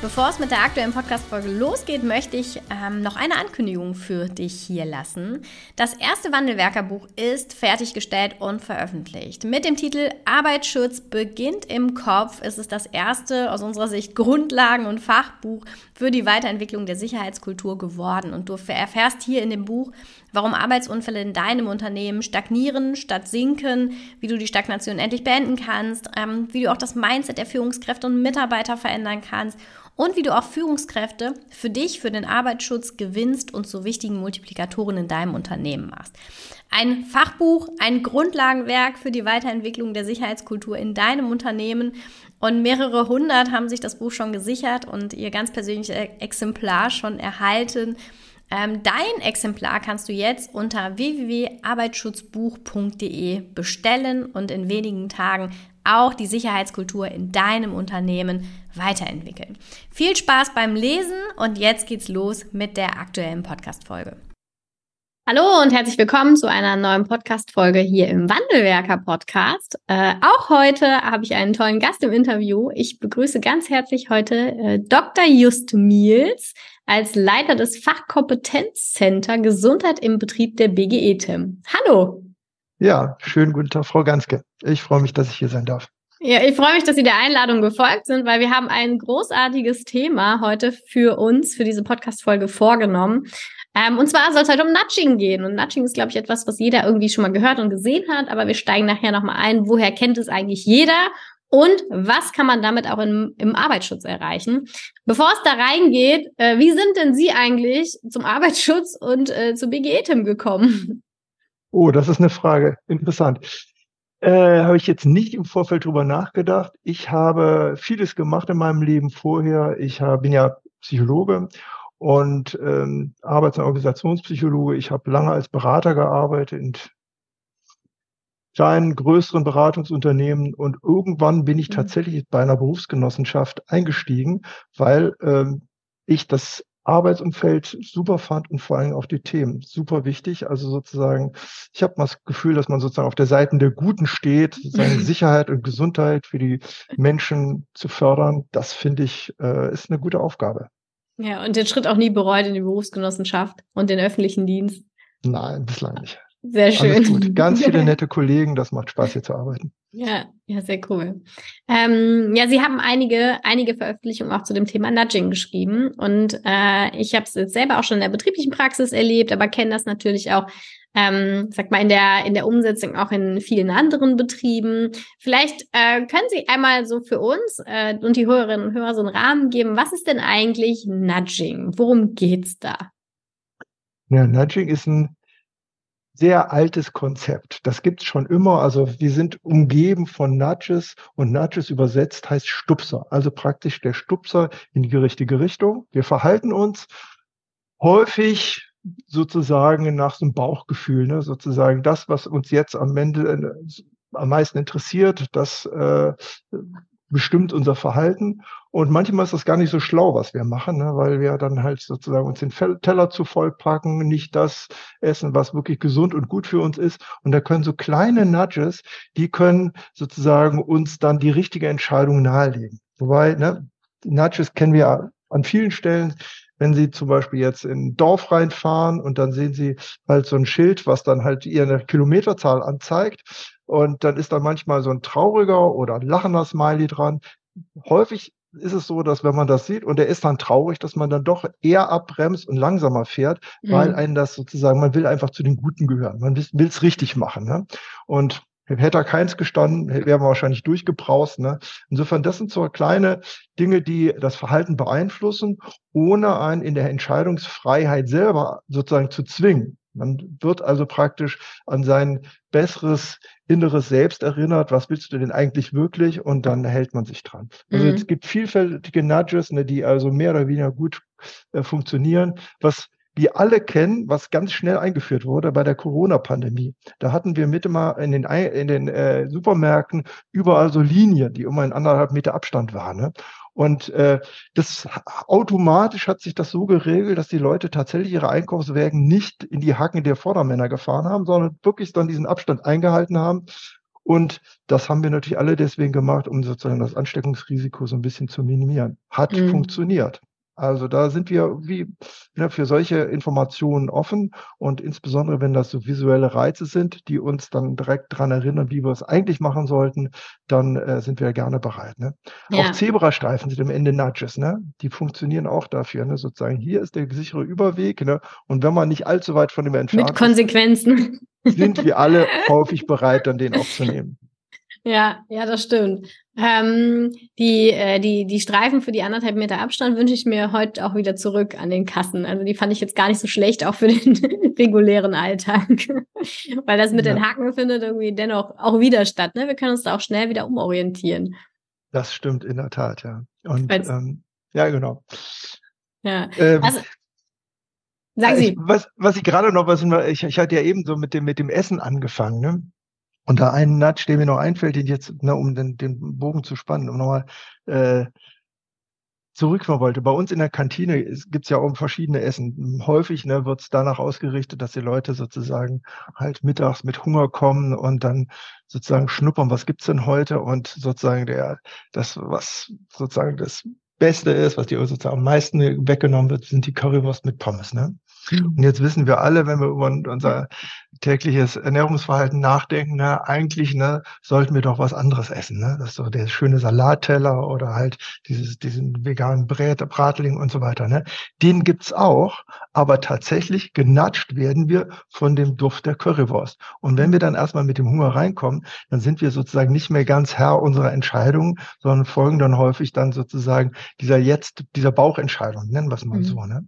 Bevor es mit der aktuellen Podcast-Folge losgeht, möchte ich ähm, noch eine Ankündigung für dich hier lassen. Das erste Wandelwerkerbuch ist fertiggestellt und veröffentlicht. Mit dem Titel Arbeitsschutz beginnt im Kopf ist es das erste aus unserer Sicht Grundlagen- und Fachbuch für die Weiterentwicklung der Sicherheitskultur geworden. Und du erfährst hier in dem Buch, warum Arbeitsunfälle in deinem Unternehmen stagnieren statt sinken, wie du die Stagnation endlich beenden kannst, ähm, wie du auch das Mindset der Führungskräfte und Mitarbeiter verändern kannst und wie du auch Führungskräfte für dich, für den Arbeitsschutz gewinnst und zu wichtigen Multiplikatoren in deinem Unternehmen machst. Ein Fachbuch, ein Grundlagenwerk für die Weiterentwicklung der Sicherheitskultur in deinem Unternehmen. Und mehrere hundert haben sich das Buch schon gesichert und ihr ganz persönliches Exemplar schon erhalten. Ähm, dein Exemplar kannst du jetzt unter www.arbeitsschutzbuch.de bestellen und in wenigen Tagen auch die Sicherheitskultur in deinem Unternehmen weiterentwickeln. Viel Spaß beim Lesen und jetzt geht's los mit der aktuellen Podcast-Folge. Hallo und herzlich willkommen zu einer neuen Podcast-Folge hier im Wandelwerker-Podcast. Äh, auch heute habe ich einen tollen Gast im Interview. Ich begrüße ganz herzlich heute äh, Dr. Just Miels als Leiter des Fachkompetenzcenter Gesundheit im Betrieb der BGE-TIM. Hallo! Ja, schönen guten Tag, Frau Ganske. Ich freue mich, dass ich hier sein darf. Ja, ich freue mich, dass Sie der Einladung gefolgt sind, weil wir haben ein großartiges Thema heute für uns, für diese Podcast-Folge vorgenommen. Ähm, und zwar soll es heute um Nudging gehen. Und Nudging ist, glaube ich, etwas, was jeder irgendwie schon mal gehört und gesehen hat. Aber wir steigen nachher nochmal ein. Woher kennt es eigentlich jeder? Und was kann man damit auch im, im Arbeitsschutz erreichen? Bevor es da reingeht, äh, wie sind denn Sie eigentlich zum Arbeitsschutz und äh, zu BGE-TIM gekommen? Oh, das ist eine Frage. Interessant. Äh, habe ich jetzt nicht im Vorfeld drüber nachgedacht. Ich habe vieles gemacht in meinem Leben vorher. Ich hab, bin ja Psychologe und ähm, Arbeits- und Organisationspsychologe. Ich habe lange als Berater gearbeitet kleinen, größeren Beratungsunternehmen und irgendwann bin ich mhm. tatsächlich bei einer Berufsgenossenschaft eingestiegen, weil ähm, ich das Arbeitsumfeld super fand und vor allem auch die Themen super wichtig. Also sozusagen, ich habe mal das Gefühl, dass man sozusagen auf der Seite der Guten steht, sozusagen Sicherheit und Gesundheit für die Menschen zu fördern. Das finde ich, äh, ist eine gute Aufgabe. Ja, und den Schritt auch nie bereut in die Berufsgenossenschaft und den öffentlichen Dienst. Nein, bislang nicht. Sehr schön. Ganz viele nette Kollegen, das macht Spaß hier zu arbeiten. Ja, ja, sehr cool. Ähm, ja, Sie haben einige, einige Veröffentlichungen auch zu dem Thema Nudging geschrieben und äh, ich habe es jetzt selber auch schon in der betrieblichen Praxis erlebt, aber kenne das natürlich auch, ähm, sag mal in der in der Umsetzung auch in vielen anderen Betrieben. Vielleicht äh, können Sie einmal so für uns äh, und die Hörerinnen und Hörer so einen Rahmen geben. Was ist denn eigentlich Nudging? Worum geht's da? Ja, Nudging ist ein sehr altes Konzept. Das gibt's schon immer. Also wir sind umgeben von Nudges und Nudges übersetzt heißt Stupser. Also praktisch der Stupser in die richtige Richtung. Wir verhalten uns häufig sozusagen nach so einem Bauchgefühl, ne? sozusagen das, was uns jetzt am Ende äh, am meisten interessiert, das äh, bestimmt unser Verhalten. Und manchmal ist das gar nicht so schlau, was wir machen, ne? weil wir dann halt sozusagen uns den Teller zu voll packen, nicht das essen, was wirklich gesund und gut für uns ist. Und da können so kleine Nudges, die können sozusagen uns dann die richtige Entscheidung nahelegen. Wobei, ne, Nudges kennen wir an vielen Stellen. Wenn Sie zum Beispiel jetzt in ein Dorf reinfahren und dann sehen Sie halt so ein Schild, was dann halt Ihre Kilometerzahl anzeigt. Und dann ist da manchmal so ein trauriger oder ein lachender Smiley dran. Häufig ist es so, dass wenn man das sieht und er ist dann traurig, dass man dann doch eher abbremst und langsamer fährt, mhm. weil einen das sozusagen, man will einfach zu den Guten gehören. Man will es richtig machen. Ne? Und hätte er keins gestanden, wären wir wahrscheinlich durchgebraust. Ne? Insofern, das sind so kleine Dinge, die das Verhalten beeinflussen, ohne einen in der Entscheidungsfreiheit selber sozusagen zu zwingen. Man wird also praktisch an sein besseres inneres Selbst erinnert, was willst du denn eigentlich wirklich? Und dann hält man sich dran. Also mhm. es gibt vielfältige Nudges, ne, die also mehr oder weniger gut äh, funktionieren. Was wir alle kennen, was ganz schnell eingeführt wurde bei der Corona-Pandemie. Da hatten wir mit immer in den, in den äh, Supermärkten überall so Linien, die immer in anderthalb Meter Abstand waren. Ne? Und äh, das automatisch hat sich das so geregelt, dass die Leute tatsächlich ihre Einkaufswägen nicht in die Hacken der Vordermänner gefahren haben, sondern wirklich dann diesen Abstand eingehalten haben. Und das haben wir natürlich alle deswegen gemacht, um sozusagen das Ansteckungsrisiko so ein bisschen zu minimieren. Hat mhm. funktioniert. Also da sind wir wie ne, für solche Informationen offen und insbesondere wenn das so visuelle Reize sind, die uns dann direkt daran erinnern, wie wir es eigentlich machen sollten, dann äh, sind wir gerne bereit. Ne? Ja. Auch Zebrastreifen sind am Ende Nudges, ne? Die funktionieren auch dafür, ne? sozusagen. Hier ist der sichere Überweg, ne? Und wenn man nicht allzu weit von dem entfernt Mit Konsequenzen. Ist, sind wir alle häufig bereit, dann den auch zu nehmen. Ja, ja, das stimmt. Ähm, die, äh, die, die Streifen für die anderthalb Meter Abstand wünsche ich mir heute auch wieder zurück an den Kassen. Also die fand ich jetzt gar nicht so schlecht, auch für den regulären Alltag. Weil das mit ja. den Haken findet irgendwie dennoch auch wieder statt. Ne? Wir können uns da auch schnell wieder umorientieren. Das stimmt in der Tat, ja. Und ähm, ja, genau. Ja. Ähm, also, Sagen Sie. Ich, was, was ich gerade noch, was ich, ich hatte ja eben so mit dem, mit dem Essen angefangen, ne? Und da ein Nudge, der mir noch einfällt, den jetzt, ne, um den, den Bogen zu spannen, um nochmal äh, zurückkommen wollte. Bei uns in der Kantine gibt es ja auch verschiedene Essen. Häufig ne, wird es danach ausgerichtet, dass die Leute sozusagen halt mittags mit Hunger kommen und dann sozusagen schnuppern, was gibt's denn heute? Und sozusagen der, das, was sozusagen das Beste ist, was die sozusagen am meisten weggenommen wird, sind die Currywurst mit Pommes. Ne? Und jetzt wissen wir alle, wenn wir über unser tägliches Ernährungsverhalten nachdenken, ne, eigentlich ne, sollten wir doch was anderes essen. Ne? Das ist so der schöne Salatteller oder halt dieses, diesen veganen Brät, Bratling und so weiter. Ne? Den gibt's auch, aber tatsächlich genatscht werden wir von dem Duft der Currywurst. Und wenn wir dann erstmal mit dem Hunger reinkommen, dann sind wir sozusagen nicht mehr ganz Herr unserer Entscheidungen, sondern folgen dann häufig dann sozusagen dieser jetzt, dieser Bauchentscheidung, nennen wir es mal mhm. so. Ne?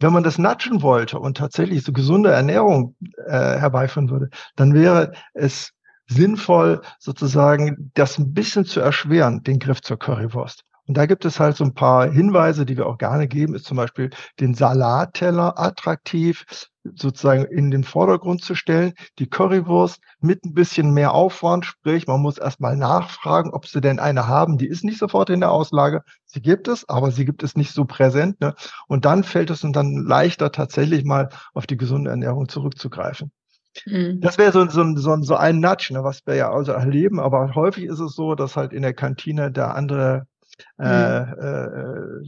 Wenn man das natschen wollte und tatsächlich so gesunde Ernährung äh, herbeiführen würde, dann wäre es sinnvoll, sozusagen das ein bisschen zu erschweren, den Griff zur Currywurst. Und da gibt es halt so ein paar Hinweise, die wir auch gerne geben, ist zum Beispiel den Salatteller attraktiv sozusagen in den Vordergrund zu stellen. Die Currywurst mit ein bisschen mehr Aufwand, sprich, man muss erstmal nachfragen, ob sie denn eine haben. Die ist nicht sofort in der Auslage. Sie gibt es, aber sie gibt es nicht so präsent. Ne? Und dann fällt es uns dann leichter, tatsächlich mal auf die gesunde Ernährung zurückzugreifen. Mhm. Das wäre so, so, so, so ein Nudge, ne, was wir ja also erleben. Aber häufig ist es so, dass halt in der Kantine der andere äh, äh,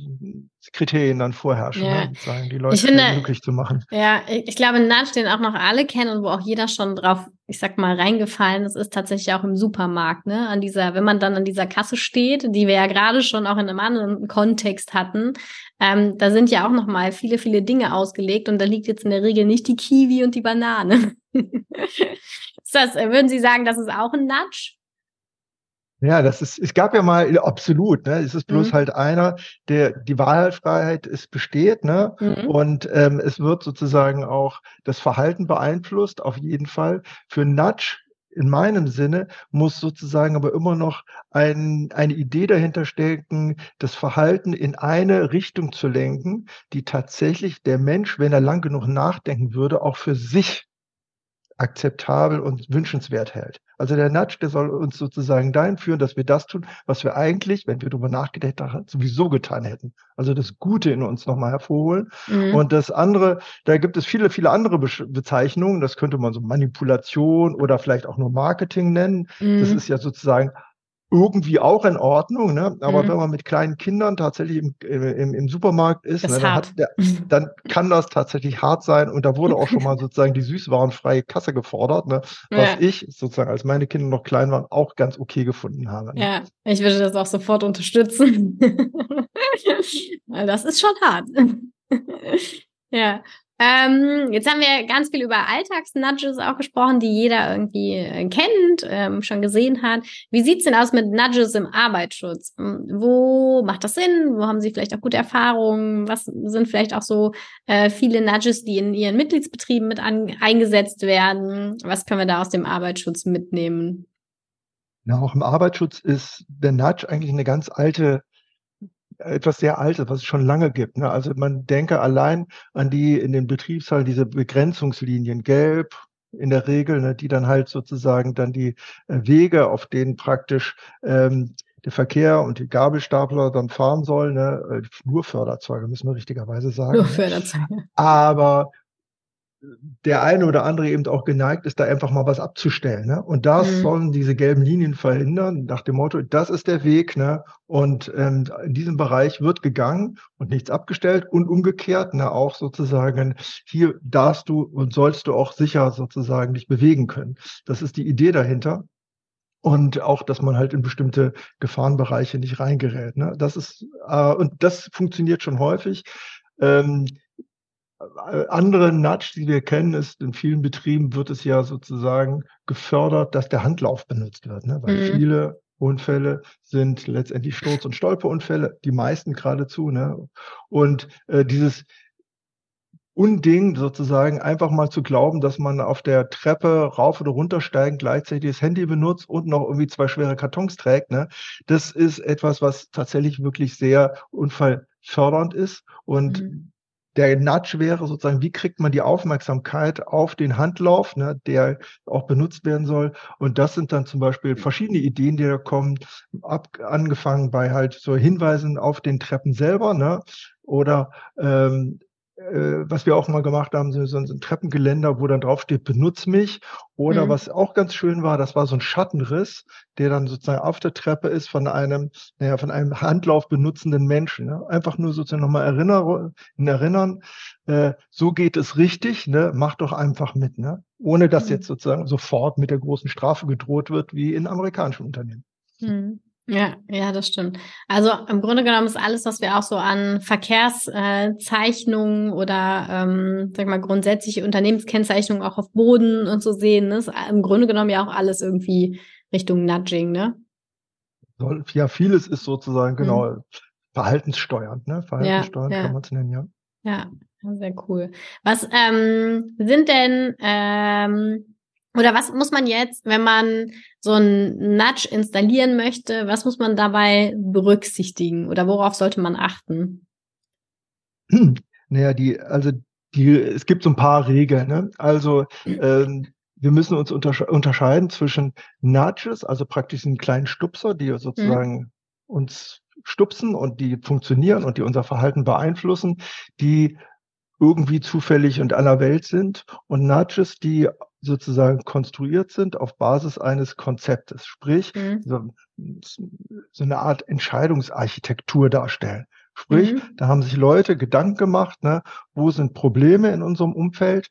Kriterien dann vorherrschen, ja. ne? sagen, die Leute finde, glücklich zu machen. Ja, ich glaube, ein Nudge, den auch noch alle kennen und wo auch jeder schon drauf, ich sag mal, reingefallen ist, ist tatsächlich auch im Supermarkt, ne? An dieser, wenn man dann an dieser Kasse steht, die wir ja gerade schon auch in einem anderen Kontext hatten, ähm, da sind ja auch noch mal viele, viele Dinge ausgelegt und da liegt jetzt in der Regel nicht die Kiwi und die Banane. ist das, würden Sie sagen, das ist auch ein Nudge? Ja, das ist, es gab ja mal absolut, ne? Es ist bloß mhm. halt einer, der die Wahlfreiheit ist besteht, ne? Mhm. Und ähm, es wird sozusagen auch das Verhalten beeinflusst, auf jeden Fall. Für Nudge in meinem Sinne muss sozusagen aber immer noch ein, eine Idee dahinter stecken, das Verhalten in eine Richtung zu lenken, die tatsächlich der Mensch, wenn er lang genug nachdenken würde, auch für sich akzeptabel und wünschenswert hält. Also der Nudge, der soll uns sozusagen dahin führen, dass wir das tun, was wir eigentlich, wenn wir darüber nachgedacht haben, sowieso getan hätten. Also das Gute in uns nochmal hervorholen. Mhm. Und das andere, da gibt es viele, viele andere Be Bezeichnungen. Das könnte man so Manipulation oder vielleicht auch nur Marketing nennen. Mhm. Das ist ja sozusagen irgendwie auch in Ordnung, ne? aber mhm. wenn man mit kleinen Kindern tatsächlich im, im, im Supermarkt ist, ne, dann, der, dann, kann das tatsächlich hart sein und da wurde auch schon mal sozusagen die süßwarenfreie Kasse gefordert, ne? was ja. ich sozusagen, als meine Kinder noch klein waren, auch ganz okay gefunden habe. Ne? Ja, ich würde das auch sofort unterstützen. Weil das ist schon hart. ja. Ähm, jetzt haben wir ganz viel über Alltagsnudges auch gesprochen, die jeder irgendwie äh, kennt, ähm, schon gesehen hat. Wie sieht's denn aus mit Nudges im Arbeitsschutz? Hm, wo macht das Sinn? Wo haben Sie vielleicht auch gute Erfahrungen? Was sind vielleicht auch so äh, viele Nudges, die in Ihren Mitgliedsbetrieben mit an, eingesetzt werden? Was können wir da aus dem Arbeitsschutz mitnehmen? Ja, auch im Arbeitsschutz ist der Nudge eigentlich eine ganz alte etwas sehr Altes, was es schon lange gibt. Ne? Also man denke allein an die in den Betriebshallen diese Begrenzungslinien, gelb in der Regel, ne, die dann halt sozusagen dann die äh, Wege, auf denen praktisch ähm, der Verkehr und die Gabelstapler dann fahren sollen, ne, äh, nur Förderzeuge, müssen wir richtigerweise sagen. Nur ne? Förderzeuge. Aber der eine oder andere eben auch geneigt ist, da einfach mal was abzustellen. Ne? Und das mhm. sollen diese gelben Linien verhindern, nach dem Motto, das ist der Weg. Ne? Und ähm, in diesem Bereich wird gegangen und nichts abgestellt und umgekehrt, ne, auch sozusagen, hier darfst du und sollst du auch sicher sozusagen dich bewegen können. Das ist die Idee dahinter. Und auch, dass man halt in bestimmte Gefahrenbereiche nicht reingerät. Ne? Das ist, äh, und das funktioniert schon häufig. Ähm, äh, andere Nudge, die wir kennen, ist in vielen Betrieben wird es ja sozusagen gefördert, dass der Handlauf benutzt wird, ne? weil mhm. viele Unfälle sind letztendlich Sturz- und Stolperunfälle, die meisten geradezu. Ne? Und äh, dieses Unding sozusagen einfach mal zu glauben, dass man auf der Treppe rauf oder runter steigen gleichzeitig das Handy benutzt und noch irgendwie zwei schwere Kartons trägt, ne? das ist etwas, was tatsächlich wirklich sehr unfallfördernd ist und mhm der Nudge wäre sozusagen, wie kriegt man die Aufmerksamkeit auf den Handlauf, ne, der auch benutzt werden soll. Und das sind dann zum Beispiel verschiedene Ideen, die da kommen, ab, angefangen bei halt so Hinweisen auf den Treppen selber, ne, oder ähm, äh, was wir auch mal gemacht haben, so, so ein Treppengeländer, wo dann draufsteht, benutz mich. Oder mhm. was auch ganz schön war, das war so ein Schattenriss, der dann sozusagen auf der Treppe ist von einem, naja, von einem Handlauf benutzenden Menschen. Ne? Einfach nur sozusagen nochmal erinnern, erinnern, äh, so geht es richtig, ne? mach doch einfach mit, ne? Ohne dass mhm. jetzt sozusagen sofort mit der großen Strafe gedroht wird, wie in amerikanischen Unternehmen. Mhm. Ja, ja, das stimmt. Also im Grunde genommen ist alles, was wir auch so an Verkehrszeichnungen äh, oder ähm, sag mal grundsätzliche Unternehmenskennzeichnungen auch auf Boden und so sehen, ist im Grunde genommen ja auch alles irgendwie Richtung Nudging, ne? Ja, vieles ist sozusagen genau mhm. verhaltenssteuernd, ne? Verhaltenssteuernd ja, ja. kann man es nennen, ja. Ja, sehr cool. Was ähm, sind denn ähm, oder was muss man jetzt, wenn man so einen Nudge installieren möchte, was muss man dabei berücksichtigen oder worauf sollte man achten? Hm, naja, die, also die, es gibt so ein paar Regeln. Ne? Also ähm, wir müssen uns untersche unterscheiden zwischen Nudges, also praktisch einen kleinen Stupser, die sozusagen mhm. uns stupsen und die funktionieren und die unser Verhalten beeinflussen, die irgendwie zufällig und aller Welt sind und Nudges, die sozusagen konstruiert sind auf Basis eines Konzeptes, sprich mhm. so, so, eine Art Entscheidungsarchitektur darstellen. Sprich, mhm. da haben sich Leute Gedanken gemacht, ne, wo sind Probleme in unserem Umfeld,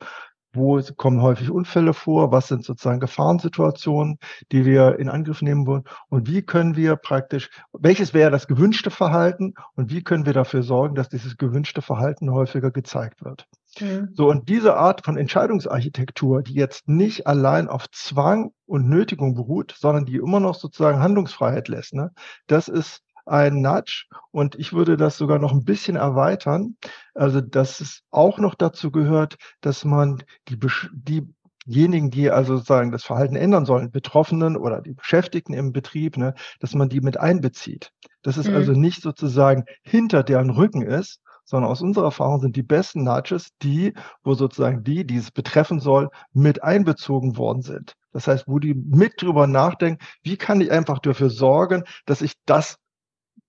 wo kommen häufig Unfälle vor, was sind sozusagen Gefahrensituationen, die wir in Angriff nehmen wollen und wie können wir praktisch, welches wäre das gewünschte Verhalten und wie können wir dafür sorgen, dass dieses gewünschte Verhalten häufiger gezeigt wird. Mhm. So, und diese Art von Entscheidungsarchitektur, die jetzt nicht allein auf Zwang und Nötigung beruht, sondern die immer noch sozusagen Handlungsfreiheit lässt, ne, das ist ein Nudge und ich würde das sogar noch ein bisschen erweitern. Also, dass es auch noch dazu gehört, dass man die, diejenigen, die also sozusagen das Verhalten ändern sollen, Betroffenen oder die Beschäftigten im Betrieb, ne, dass man die mit einbezieht. Dass es mhm. also nicht sozusagen hinter deren Rücken ist, sondern aus unserer Erfahrung sind die besten Nudges die, wo sozusagen die, die es betreffen soll, mit einbezogen worden sind. Das heißt, wo die mit drüber nachdenken, wie kann ich einfach dafür sorgen, dass ich das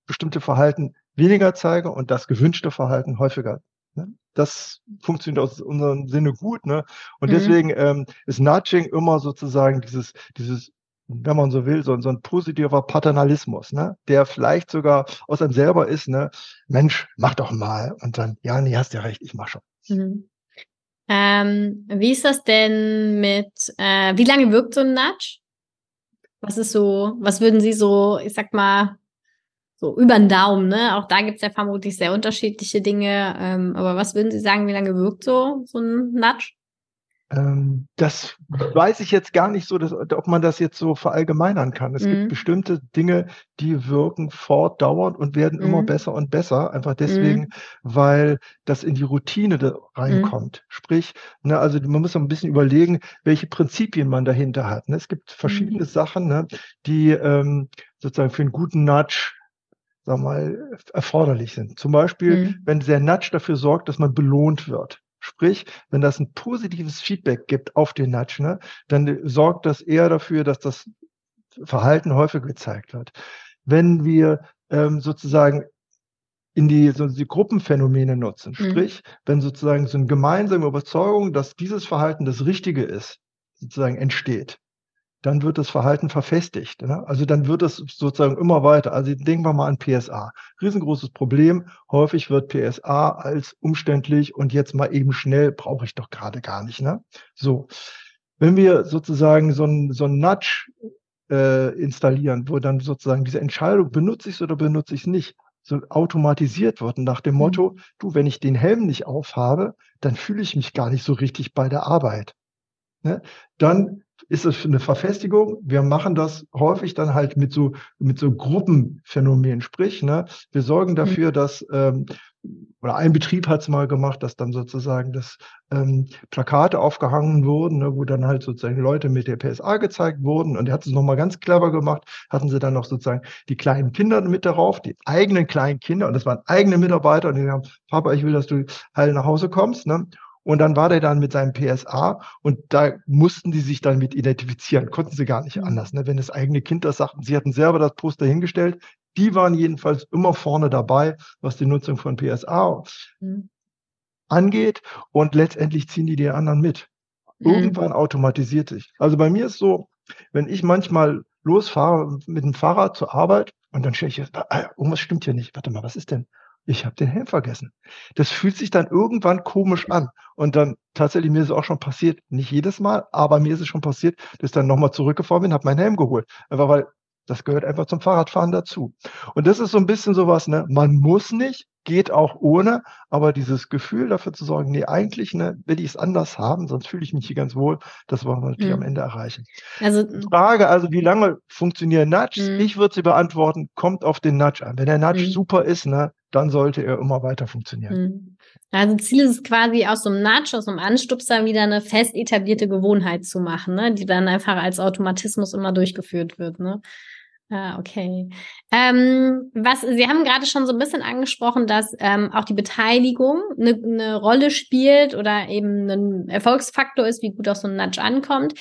bestimmte Verhalten weniger zeige und das gewünschte Verhalten häufiger. Ne? Das funktioniert aus unserem Sinne gut. Ne? Und mhm. deswegen ähm, ist Nudging immer sozusagen dieses, dieses wenn man so will, so, so ein positiver Paternalismus, ne? der vielleicht sogar aus einem selber ist, ne? Mensch, mach doch mal. Und dann, ja, nee, hast ja recht, ich mach schon. Mhm. Ähm, wie ist das denn mit, äh, wie lange wirkt so ein Nudge? Was ist so, was würden Sie so, ich sag mal, so über den Daumen, ne? Auch da gibt's ja vermutlich sehr unterschiedliche Dinge. Ähm, aber was würden Sie sagen, wie lange wirkt so, so ein Nudge? Ähm, das weiß ich jetzt gar nicht so, dass, ob man das jetzt so verallgemeinern kann. Es mhm. gibt bestimmte Dinge, die wirken fortdauernd und werden mhm. immer besser und besser, einfach deswegen, mhm. weil das in die Routine mhm. reinkommt. Sprich, ne, also man muss ein bisschen überlegen, welche Prinzipien man dahinter hat. Ne? Es gibt verschiedene mhm. Sachen, ne, die ähm, sozusagen für einen guten Nudge sag mal, erforderlich sind. Zum Beispiel, mhm. wenn der Nudge dafür sorgt, dass man belohnt wird. Sprich, wenn das ein positives Feedback gibt auf den Nudge, ne, dann sorgt das eher dafür, dass das Verhalten häufig gezeigt wird. Wenn wir ähm, sozusagen in die, so die Gruppenphänomene nutzen, mhm. sprich, wenn sozusagen so eine gemeinsame Überzeugung, dass dieses Verhalten das Richtige ist, sozusagen entsteht, dann wird das Verhalten verfestigt. Ne? Also dann wird es sozusagen immer weiter. Also denken wir mal an PSA. Riesengroßes Problem. Häufig wird PSA als umständlich und jetzt mal eben schnell brauche ich doch gerade gar nicht. Ne? So. Wenn wir sozusagen so ein, so ein Nudge äh, installieren, wo dann sozusagen diese Entscheidung, benutze ich es oder benutze ich es nicht, so automatisiert wird nach dem mhm. Motto, du, wenn ich den Helm nicht aufhabe, dann fühle ich mich gar nicht so richtig bei der Arbeit. Ne? Dann ist es eine Verfestigung. Wir machen das häufig dann halt mit so, mit so Gruppenphänomenen. Sprich, ne, wir sorgen mhm. dafür, dass, ähm, oder ein Betrieb hat es mal gemacht, dass dann sozusagen das ähm, Plakate aufgehangen wurden, ne, wo dann halt sozusagen Leute mit der PSA gezeigt wurden. Und er hat es nochmal ganz clever gemacht, hatten sie dann noch sozusagen die kleinen Kinder mit darauf, die eigenen kleinen Kinder, und das waren eigene Mitarbeiter, und die haben, Papa, ich will, dass du heil nach Hause kommst. Ne? Und dann war der dann mit seinem PSA und da mussten die sich dann mit identifizieren, konnten sie gar nicht mhm. anders. Ne? Wenn das eigene Kind das sagten, sie hatten selber das Poster hingestellt, die waren jedenfalls immer vorne dabei, was die Nutzung von PSA mhm. angeht und letztendlich ziehen die die anderen mit. Mhm. Irgendwann automatisiert sich. Also bei mir ist so, wenn ich manchmal losfahre mit dem Fahrrad zur Arbeit und dann stelle ich, ah, irgendwas stimmt hier nicht. Warte mal, was ist denn? Ich habe den Helm vergessen. Das fühlt sich dann irgendwann komisch an. Und dann tatsächlich, mir ist es auch schon passiert, nicht jedes Mal, aber mir ist es schon passiert, dass ich dann nochmal zurückgefahren bin, habe meinen Helm geholt. Einfach weil das gehört einfach zum Fahrradfahren dazu. Und das ist so ein bisschen sowas, ne? Man muss nicht, geht auch ohne, aber dieses Gefühl dafür zu sorgen, nee, eigentlich ne, will ich es anders haben, sonst fühle ich mich hier ganz wohl, das wollen wir natürlich mhm. am Ende erreichen. Also Frage also, wie lange funktionieren Nudges? Mhm. Ich würde sie beantworten, kommt auf den Nudge an. Wenn der Nudge mhm. super ist, ne, dann sollte er immer weiter funktionieren. Mhm. Also Ziel ist es quasi aus so einem Nudge, aus so einem Anstupser wieder eine fest etablierte Gewohnheit zu machen, ne, die dann einfach als Automatismus immer durchgeführt wird. Ne? Ah, okay. Ähm, was Sie haben gerade schon so ein bisschen angesprochen, dass ähm, auch die Beteiligung eine, eine Rolle spielt oder eben ein Erfolgsfaktor ist, wie gut auch so ein Nudge ankommt.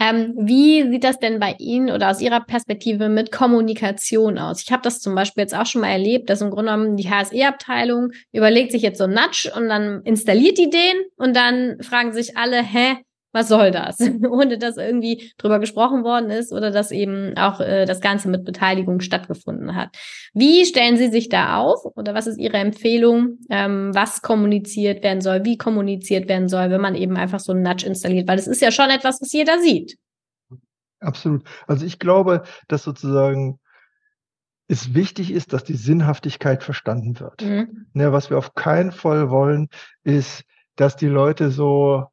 Ähm, wie sieht das denn bei Ihnen oder aus Ihrer Perspektive mit Kommunikation aus? Ich habe das zum Beispiel jetzt auch schon mal erlebt, dass im Grunde genommen die HSE-Abteilung überlegt sich jetzt so ein Nudge und dann installiert die den und dann fragen sich alle, hä, was soll das? Ohne dass irgendwie drüber gesprochen worden ist oder dass eben auch äh, das Ganze mit Beteiligung stattgefunden hat. Wie stellen Sie sich da auf oder was ist Ihre Empfehlung, ähm, was kommuniziert werden soll, wie kommuniziert werden soll, wenn man eben einfach so einen Nudge installiert? Weil es ist ja schon etwas, was jeder sieht. Absolut. Also ich glaube, dass sozusagen es wichtig ist, dass die Sinnhaftigkeit verstanden wird. Mhm. Ja, ne, was wir auf keinen Fall wollen, ist, dass die Leute so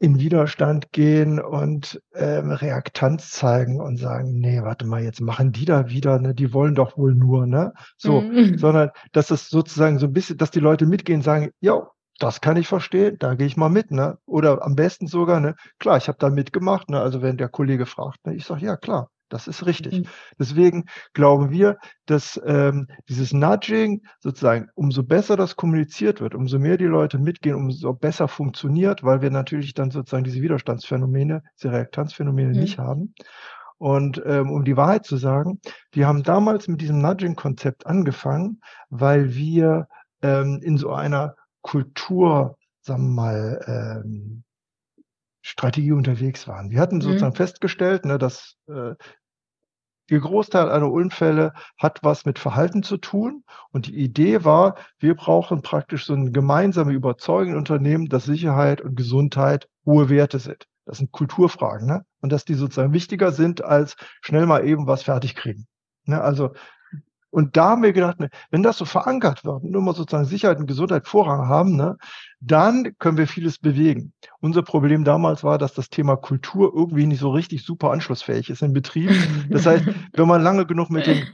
in Widerstand gehen und ähm, Reaktanz zeigen und sagen, nee, warte mal, jetzt machen die da wieder, ne, die wollen doch wohl nur, ne? So, mhm. sondern dass es sozusagen so ein bisschen, dass die Leute mitgehen, sagen, ja, das kann ich verstehen, da gehe ich mal mit, ne? Oder am besten sogar, ne, klar, ich habe da mitgemacht, ne? Also wenn der Kollege fragt, ne, ich sage, ja klar, das ist richtig. Mhm. Deswegen glauben wir, dass ähm, dieses Nudging sozusagen, umso besser das kommuniziert wird, umso mehr die Leute mitgehen, umso besser funktioniert, weil wir natürlich dann sozusagen diese Widerstandsphänomene, diese Reaktanzphänomene mhm. nicht haben. Und ähm, um die Wahrheit zu sagen, wir haben damals mit diesem Nudging-Konzept angefangen, weil wir ähm, in so einer Kultur, sagen wir mal, ähm, Strategie unterwegs waren. Wir hatten mhm. sozusagen mhm. festgestellt, ne, dass äh, der Großteil aller Unfälle hat was mit Verhalten zu tun. Und die Idee war, wir brauchen praktisch so eine gemeinsame Überzeugung in Unternehmen, dass Sicherheit und Gesundheit hohe Werte sind. Das sind Kulturfragen, ne? Und dass die sozusagen wichtiger sind, als schnell mal eben was fertig kriegen. Ne? Also und da haben wir gedacht, ne, wenn das so verankert wird, nur mal sozusagen Sicherheit und Gesundheit Vorrang haben, ne, dann können wir vieles bewegen. Unser Problem damals war, dass das Thema Kultur irgendwie nicht so richtig super anschlussfähig ist im Betrieb. Das heißt, wenn man lange genug mit den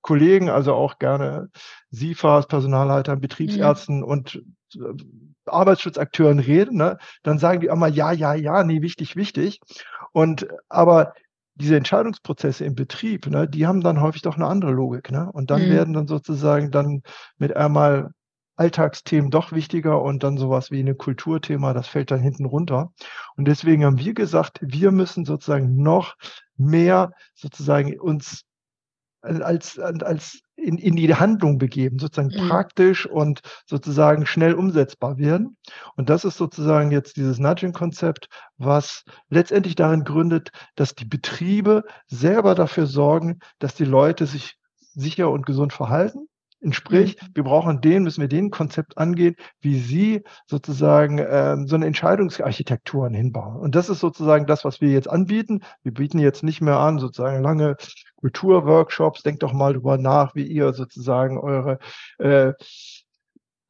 Kollegen, also auch gerne SIFAs, Personalleitern, Betriebsärzten mhm. und äh, Arbeitsschutzakteuren reden, ne, dann sagen die immer ja, ja, ja, nee, wichtig, wichtig. Und aber diese Entscheidungsprozesse im Betrieb, ne, die haben dann häufig doch eine andere Logik. Ne? Und dann mhm. werden dann sozusagen dann mit einmal Alltagsthemen doch wichtiger und dann sowas wie ein Kulturthema, das fällt dann hinten runter. Und deswegen haben wir gesagt, wir müssen sozusagen noch mehr sozusagen uns als, als in, in die Handlung begeben, sozusagen mhm. praktisch und sozusagen schnell umsetzbar werden. Und das ist sozusagen jetzt dieses Nudging-Konzept, was letztendlich darin gründet, dass die Betriebe selber dafür sorgen, dass die Leute sich sicher und gesund verhalten Sprich, mhm. wir brauchen den, müssen wir den Konzept angehen, wie Sie sozusagen ähm, so eine Entscheidungsarchitekturen hinbauen. Und das ist sozusagen das, was wir jetzt anbieten. Wir bieten jetzt nicht mehr an, sozusagen lange Kulturworkshops. Denkt doch mal drüber nach, wie ihr sozusagen eure äh,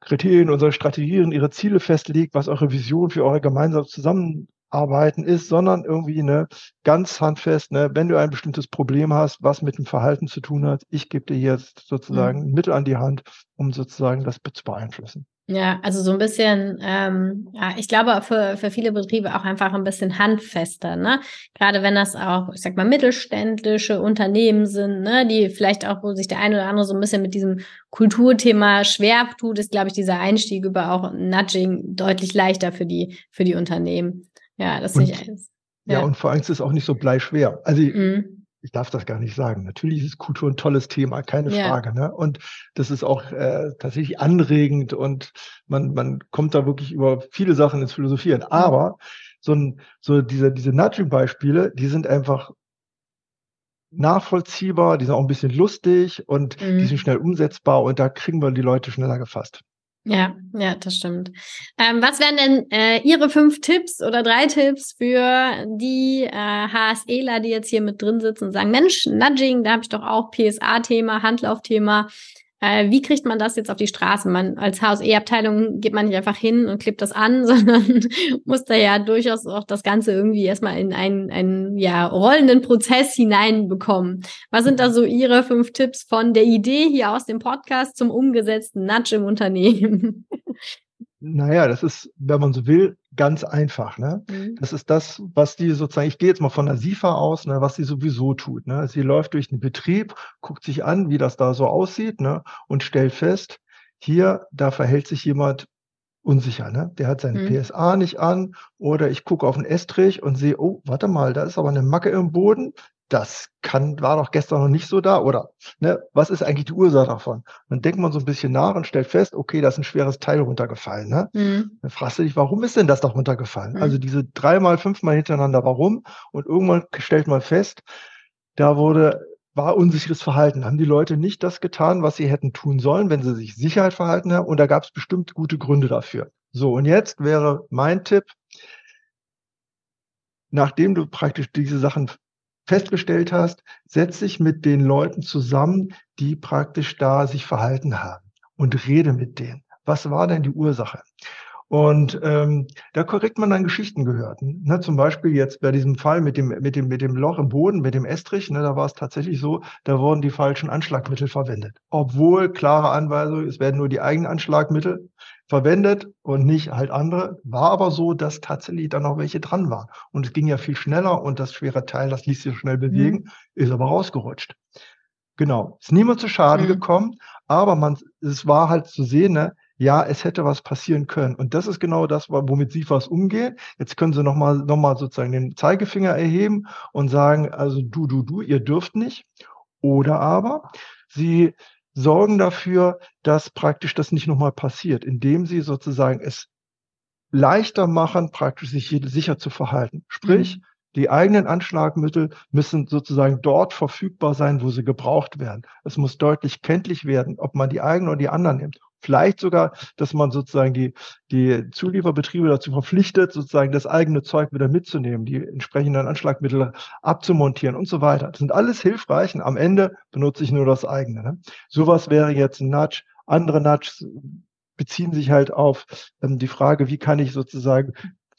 Kriterien, unsere Strategien, ihre Ziele festlegt, was eure Vision für eure gemeinsame Zusammen arbeiten ist, sondern irgendwie ne, ganz handfest, ne, wenn du ein bestimmtes Problem hast, was mit dem Verhalten zu tun hat, ich gebe dir jetzt sozusagen mhm. Mittel an die Hand, um sozusagen das zu beeinflussen. Ja, also so ein bisschen, ähm, ja, ich glaube für, für viele Betriebe auch einfach ein bisschen handfester, ne? Gerade wenn das auch, ich sag mal, mittelständische Unternehmen sind, ne, die vielleicht auch, wo sich der eine oder andere so ein bisschen mit diesem Kulturthema schwer tut, ist, glaube ich, dieser Einstieg über auch Nudging deutlich leichter für die, für die Unternehmen. Ja, das sehe ich eins. Ja. ja. und vor allem ist es auch nicht so bleischwer. Also mhm. ich darf das gar nicht sagen. Natürlich ist Kultur ein tolles Thema, keine ja. Frage. Ne? Und das ist auch äh, tatsächlich anregend und man, man kommt da wirklich über viele Sachen ins Philosophieren. Aber so, ein, so diese, diese Nudging-Beispiele, die sind einfach nachvollziehbar, die sind auch ein bisschen lustig und mhm. die sind schnell umsetzbar und da kriegen wir die Leute schneller gefasst. Ja, ja, das stimmt. Ähm, was wären denn äh, Ihre fünf Tipps oder drei Tipps für die äh, HSEler, die jetzt hier mit drin sitzen und sagen, Mensch, Nudging, da habe ich doch auch PSA-Thema, Handlaufthema. Äh, wie kriegt man das jetzt auf die Straße? Man als HSE-Abteilung geht man nicht einfach hin und klebt das an, sondern muss da ja durchaus auch das Ganze irgendwie erstmal in einen, einen ja, rollenden Prozess hineinbekommen. Was sind da so Ihre fünf Tipps von der Idee hier aus dem Podcast zum umgesetzten Nudge im Unternehmen? Naja, das ist, wenn man so will, ganz einfach. Ne? Mhm. Das ist das, was die sozusagen, ich gehe jetzt mal von der SIFA aus, ne, was sie sowieso tut. Ne? Sie läuft durch den Betrieb, guckt sich an, wie das da so aussieht ne? und stellt fest, hier, da verhält sich jemand unsicher. Ne? Der hat seine mhm. PSA nicht an oder ich gucke auf den Estrich und sehe, oh, warte mal, da ist aber eine Macke im Boden das kann, war doch gestern noch nicht so da, oder? Ne, was ist eigentlich die Ursache davon? Dann denkt man so ein bisschen nach und stellt fest, okay, da ist ein schweres Teil runtergefallen. Ne? Mhm. Dann fragst du dich, warum ist denn das da runtergefallen? Mhm. Also diese dreimal, fünfmal hintereinander, warum? Und irgendwann stellt man fest, da wurde, war unsicheres Verhalten. Haben die Leute nicht das getan, was sie hätten tun sollen, wenn sie sich Sicherheit verhalten haben? Und da gab es bestimmt gute Gründe dafür. So, und jetzt wäre mein Tipp, nachdem du praktisch diese Sachen festgestellt hast, setz dich mit den Leuten zusammen, die praktisch da sich verhalten haben und rede mit denen. Was war denn die Ursache? Und ähm, da korrekt man dann Geschichten gehört. Ne? Zum Beispiel jetzt bei diesem Fall mit dem, mit dem, mit dem Loch im Boden, mit dem Estrich, ne, da war es tatsächlich so, da wurden die falschen Anschlagmittel verwendet. Obwohl klare Anweisung, es werden nur die eigenen Anschlagmittel verwendet und nicht halt andere. War aber so, dass tatsächlich dann noch welche dran waren. Und es ging ja viel schneller und das schwere Teil, das ließ sich schnell bewegen, mhm. ist aber rausgerutscht. Genau. Ist niemand zu Schaden mhm. gekommen, aber man, es war halt zu sehen, ne, ja, es hätte was passieren können. Und das ist genau das, womit Sie was umgehen. Jetzt können Sie nochmal noch mal sozusagen den Zeigefinger erheben und sagen, also du, du, du, ihr dürft nicht. Oder aber Sie sorgen dafür, dass praktisch das nicht nochmal passiert, indem Sie sozusagen es leichter machen, praktisch sich sicher zu verhalten. Sprich, mhm. Die eigenen Anschlagmittel müssen sozusagen dort verfügbar sein, wo sie gebraucht werden. Es muss deutlich kenntlich werden, ob man die eigenen oder die anderen nimmt. Vielleicht sogar, dass man sozusagen die, die Zulieferbetriebe dazu verpflichtet, sozusagen das eigene Zeug wieder mitzunehmen, die entsprechenden Anschlagmittel abzumontieren und so weiter. Das sind alles hilfreich und am Ende benutze ich nur das eigene. Ne? Sowas wäre jetzt ein Nudge. Andere Nudges beziehen sich halt auf ähm, die Frage, wie kann ich sozusagen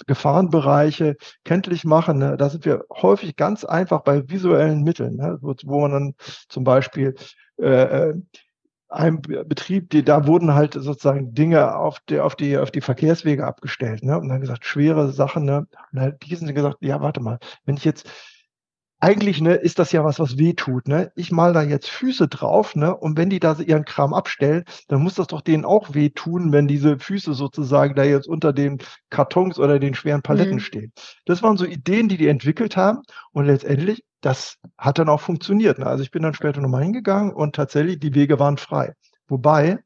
Gefahrenbereiche kenntlich machen. Ne? Da sind wir häufig ganz einfach bei visuellen Mitteln, ne? wo, wo man dann zum Beispiel äh, äh einem Betrieb, die, da wurden halt sozusagen Dinge auf die, auf die, auf die Verkehrswege abgestellt, ne? Und dann gesagt, schwere Sachen, ne? Und halt diesen gesagt, ja, warte mal, wenn ich jetzt eigentlich ne, ist das ja was, was weh tut. Ne? Ich mal da jetzt Füße drauf, ne? Und wenn die da ihren Kram abstellen, dann muss das doch denen auch weh tun, wenn diese Füße sozusagen da jetzt unter den Kartons oder den schweren Paletten mhm. stehen. Das waren so Ideen, die die entwickelt haben. Und letztendlich, das hat dann auch funktioniert. Ne? Also ich bin dann später nochmal hingegangen und tatsächlich, die Wege waren frei. Wobei,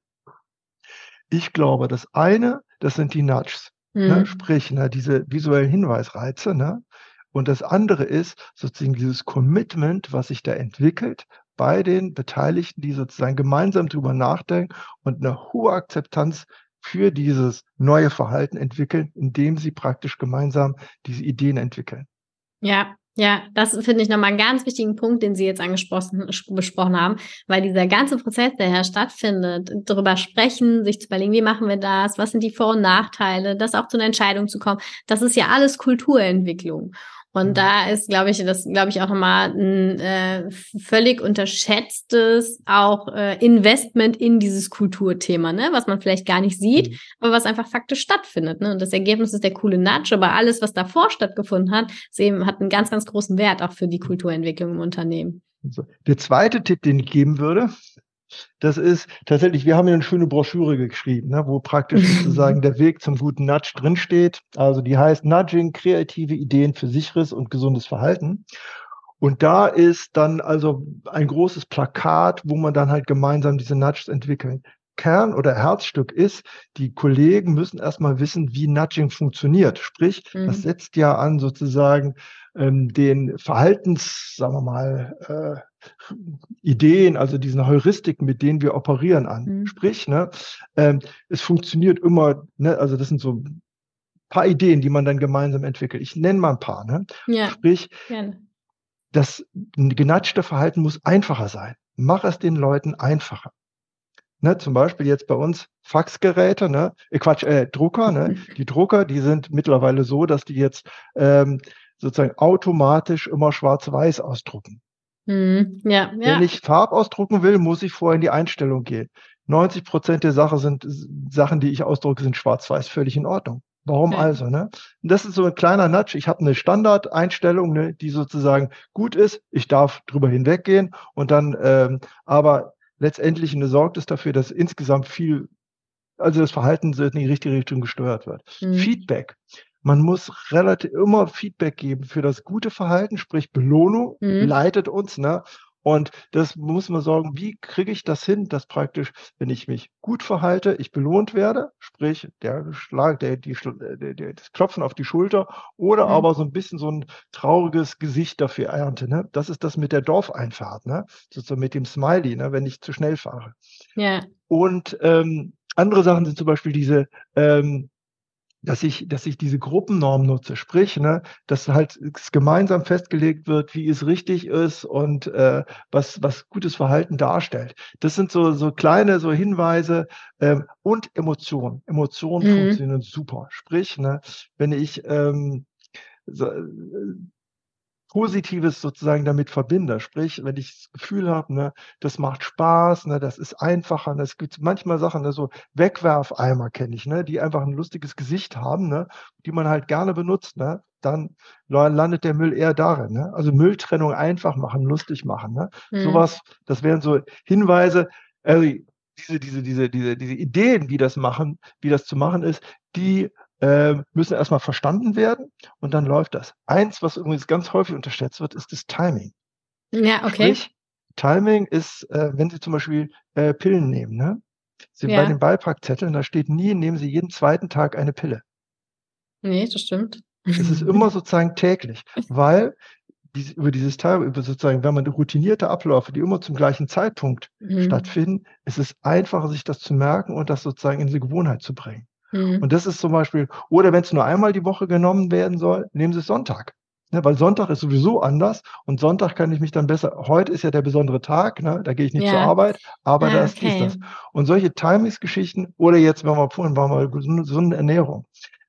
ich glaube, das eine, das sind die Nudges. Ne? Mhm. Ne? Sprich, ne, diese visuellen Hinweisreize, ne? Und das andere ist sozusagen dieses Commitment, was sich da entwickelt bei den Beteiligten, die sozusagen gemeinsam drüber nachdenken und eine hohe Akzeptanz für dieses neue Verhalten entwickeln, indem sie praktisch gemeinsam diese Ideen entwickeln. Ja, ja, das finde ich nochmal einen ganz wichtigen Punkt, den Sie jetzt angesprochen besprochen haben, weil dieser ganze Prozess, der hier stattfindet, darüber sprechen, sich zu überlegen, wie machen wir das, was sind die Vor- und Nachteile, das auch zu einer Entscheidung zu kommen, das ist ja alles Kulturentwicklung. Und mhm. da ist, glaube ich, das, glaube ich, auch nochmal ein äh, völlig unterschätztes auch äh, Investment in dieses Kulturthema, ne? was man vielleicht gar nicht sieht, mhm. aber was einfach faktisch stattfindet. Ne? Und das Ergebnis ist der coole Nudge, aber alles, was davor stattgefunden hat, eben, hat einen ganz, ganz großen Wert auch für die Kulturentwicklung im Unternehmen. Der zweite Tipp, den ich geben würde, das ist tatsächlich, wir haben hier eine schöne Broschüre geschrieben, ne, wo praktisch sozusagen der Weg zum guten Nudge drinsteht. Also die heißt Nudging, kreative Ideen für sicheres und gesundes Verhalten. Und da ist dann also ein großes Plakat, wo man dann halt gemeinsam diese Nudges entwickeln. Kern oder Herzstück ist, die Kollegen müssen erstmal wissen, wie Nudging funktioniert. Sprich, mhm. das setzt ja an sozusagen ähm, den Verhaltens, sagen wir mal, äh, Ideen, also diesen Heuristiken, mit denen wir operieren an. Mhm. Sprich, ne, ähm, es funktioniert immer, ne, also das sind so ein paar Ideen, die man dann gemeinsam entwickelt. Ich nenne mal ein paar. Ne? Ja, Sprich, gerne. das genatschte Verhalten muss einfacher sein. Mach es den Leuten einfacher. Ne, zum Beispiel jetzt bei uns Faxgeräte, ne, äh, Quatsch, äh, Drucker, ne, die Drucker, die sind mittlerweile so, dass die jetzt ähm, sozusagen automatisch immer schwarz-weiß ausdrucken. Mhm. Ja, ja. Wenn ich Farb ausdrucken will, muss ich vorher in die Einstellung gehen. 90 Prozent der Sachen sind Sachen, die ich ausdrucke, sind schwarz-weiß, völlig in Ordnung. Warum okay. also? Ne? Und das ist so ein kleiner Nudge. Ich habe eine Standardeinstellung, ne, die sozusagen gut ist. Ich darf drüber hinweggehen und dann, ähm, aber letztendlich eine sorgt es dafür, dass insgesamt viel, also das Verhalten in die richtige Richtung gesteuert wird. Mhm. Feedback. Man muss relativ immer Feedback geben für das gute Verhalten, sprich Belohnung mhm. leitet uns, ne? Und das muss man sagen, wie kriege ich das hin, dass praktisch, wenn ich mich gut verhalte, ich belohnt werde, sprich der Schlag, der, die, der, der, das Klopfen auf die Schulter oder mhm. aber so ein bisschen so ein trauriges Gesicht dafür ernte. Ne? Das ist das mit der Dorfeinfahrt, ne? So mit dem Smiley, ne? wenn ich zu schnell fahre. Ja. Und ähm, andere Sachen sind zum Beispiel diese ähm, dass ich, dass ich diese Gruppennorm nutze, sprich, ne, dass halt gemeinsam festgelegt wird, wie es richtig ist und äh, was, was gutes Verhalten darstellt. Das sind so, so kleine so Hinweise ähm, und Emotionen. Emotionen mhm. funktionieren super. Sprich, ne, wenn ich ähm, so, äh, Positives sozusagen damit verbinde. Sprich, wenn ich das Gefühl habe, ne, das macht Spaß, ne, das ist einfacher. Ne, es gibt manchmal Sachen, ne, so Wegwerfeimer kenne ich, ne, die einfach ein lustiges Gesicht haben, ne, die man halt gerne benutzt. Ne, dann landet der Müll eher darin. Ne? Also Mülltrennung einfach machen, lustig machen. Ne? Mhm. Sowas, das wären so Hinweise, also diese, diese, diese, diese, diese Ideen, wie das machen, wie das zu machen ist, die äh, müssen erstmal verstanden werden und dann läuft das. Eins, was übrigens ganz häufig unterschätzt wird, ist das Timing. Ja, okay. Sprich, Timing ist, äh, wenn Sie zum Beispiel äh, Pillen nehmen, ne? Sie ja. bei den Beipackzetteln, da steht nie, nehmen Sie jeden zweiten Tag eine Pille. Nee, das stimmt. Es ist immer sozusagen täglich, weil diese, über dieses Teil, über sozusagen, wenn man routinierte Abläufe, die immer zum gleichen Zeitpunkt mhm. stattfinden, ist es einfacher, sich das zu merken und das sozusagen in diese Gewohnheit zu bringen. Mhm. Und das ist zum Beispiel, oder wenn es nur einmal die Woche genommen werden soll, nehmen Sie es Sonntag. Ne, weil Sonntag ist sowieso anders und Sonntag kann ich mich dann besser. Heute ist ja der besondere Tag, ne, da gehe ich nicht ja. zur Arbeit, aber ah, das okay. ist das. Und solche Timings-Geschichten oder jetzt, wenn wir vorhin waren wir gesunde Ernährung.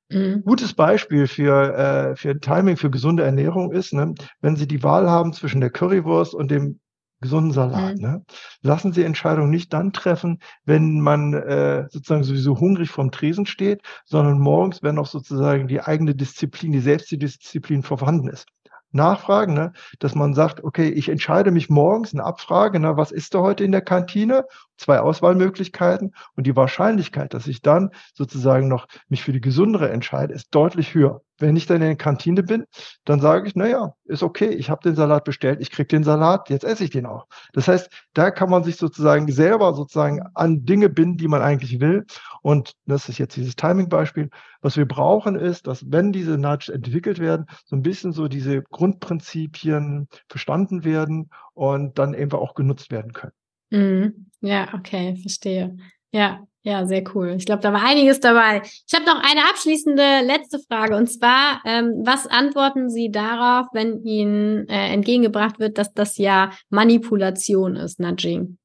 Mhm. Gutes Beispiel für, äh, für Timing für gesunde Ernährung ist, ne, wenn Sie die Wahl haben zwischen der Currywurst und dem gesunden Salat. Mhm. Ne? Lassen Sie Entscheidungen nicht dann treffen, wenn man äh, sozusagen sowieso hungrig vom Tresen steht, sondern morgens, wenn auch sozusagen die eigene Disziplin, die Selbstdisziplin vorhanden ist. Nachfragen, ne? dass man sagt, okay, ich entscheide mich morgens, eine Abfrage, ne? was ist da heute in der Kantine? Zwei Auswahlmöglichkeiten und die Wahrscheinlichkeit, dass ich dann sozusagen noch mich für die gesundere entscheide, ist deutlich höher. Wenn ich dann in der Kantine bin, dann sage ich, naja, ist okay, ich habe den Salat bestellt, ich kriege den Salat, jetzt esse ich den auch. Das heißt, da kann man sich sozusagen selber sozusagen an Dinge binden, die man eigentlich will. Und das ist jetzt dieses Timing-Beispiel. Was wir brauchen ist, dass wenn diese Nudges entwickelt werden, so ein bisschen so diese Grundprinzipien verstanden werden und dann eben auch genutzt werden können. Mhm. Ja, okay, verstehe. Ja, ja, sehr cool. Ich glaube, da war einiges dabei. Ich habe noch eine abschließende letzte Frage und zwar, ähm, was antworten Sie darauf, wenn Ihnen äh, entgegengebracht wird, dass das ja Manipulation ist, Nudging?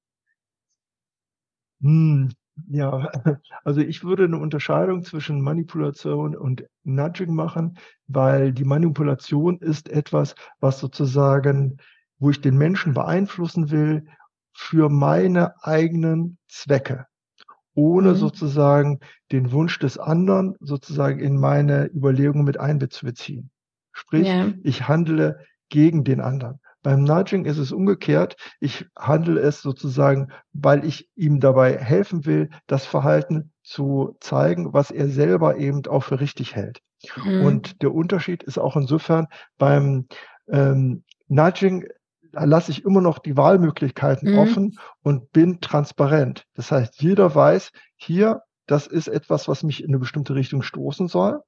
Hm, ja, also ich würde eine Unterscheidung zwischen Manipulation und Nudging machen, weil die Manipulation ist etwas, was sozusagen, wo ich den Menschen beeinflussen will für meine eigenen Zwecke ohne mhm. sozusagen den Wunsch des anderen sozusagen in meine Überlegungen mit einbeziehen. Sprich, ja. ich handle gegen den anderen. Beim Nudging ist es umgekehrt. Ich handle es sozusagen, weil ich ihm dabei helfen will, das Verhalten zu zeigen, was er selber eben auch für richtig hält. Mhm. Und der Unterschied ist auch insofern beim ähm, Nudging lasse ich immer noch die Wahlmöglichkeiten mhm. offen und bin transparent. Das heißt, jeder weiß, hier, das ist etwas, was mich in eine bestimmte Richtung stoßen soll,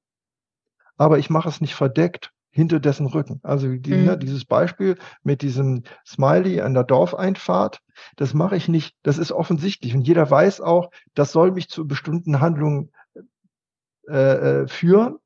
aber ich mache es nicht verdeckt hinter dessen Rücken. Also die, ne, mhm. ne, dieses Beispiel mit diesem Smiley an der Dorfeinfahrt, das mache ich nicht, das ist offensichtlich und jeder weiß auch, das soll mich zu bestimmten Handlungen äh, äh führen,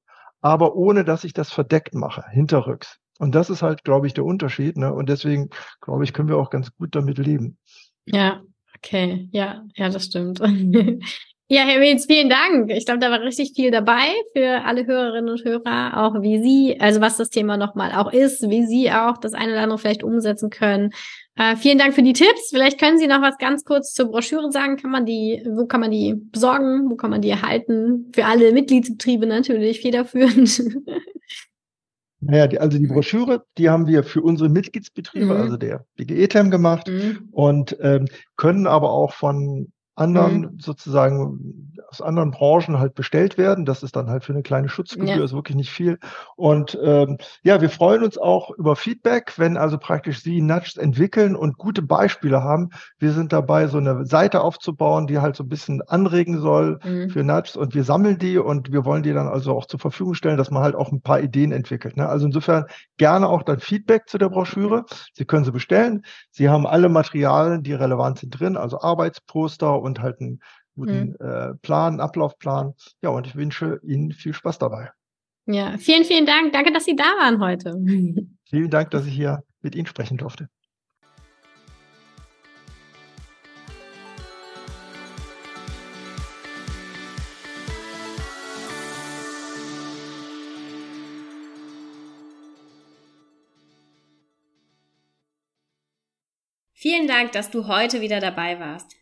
aber ohne dass ich das verdeckt mache, hinterrücks. Und das ist halt, glaube ich, der Unterschied. Ne? Und deswegen, glaube ich, können wir auch ganz gut damit leben. Ja, okay. Ja, ja, das stimmt. ja, Herr Witz, vielen Dank. Ich glaube, da war richtig viel dabei für alle Hörerinnen und Hörer, auch wie Sie, also was das Thema nochmal auch ist, wie Sie auch das eine oder andere vielleicht umsetzen können. Äh, vielen Dank für die Tipps. Vielleicht können Sie noch was ganz kurz zur Broschüre sagen. Kann man die, wo kann man die besorgen? Wo kann man die erhalten? Für alle Mitgliedsbetriebe natürlich federführend. Naja, die, also die Broschüre, die haben wir für unsere Mitgliedsbetriebe, mhm. also der BGE-TEM gemacht mhm. und ähm, können aber auch von anderen mhm. sozusagen aus anderen Branchen halt bestellt werden. Das ist dann halt für eine kleine Schutzgebühr, ja. ist wirklich nicht viel. Und ähm, ja, wir freuen uns auch über Feedback, wenn also praktisch Sie Nudges entwickeln und gute Beispiele haben. Wir sind dabei, so eine Seite aufzubauen, die halt so ein bisschen anregen soll mhm. für Nudges und wir sammeln die und wir wollen die dann also auch zur Verfügung stellen, dass man halt auch ein paar Ideen entwickelt. Ne? Also insofern gerne auch dann Feedback zu der Broschüre. Sie können sie bestellen. Sie haben alle Materialien, die relevant sind drin, also Arbeitsposter und halt einen guten mhm. äh, Plan, Ablaufplan. Ja, und ich wünsche Ihnen viel Spaß dabei. Ja, vielen, vielen Dank. Danke, dass Sie da waren heute. Vielen Dank, dass ich hier mit Ihnen sprechen durfte. Vielen Dank, dass du heute wieder dabei warst.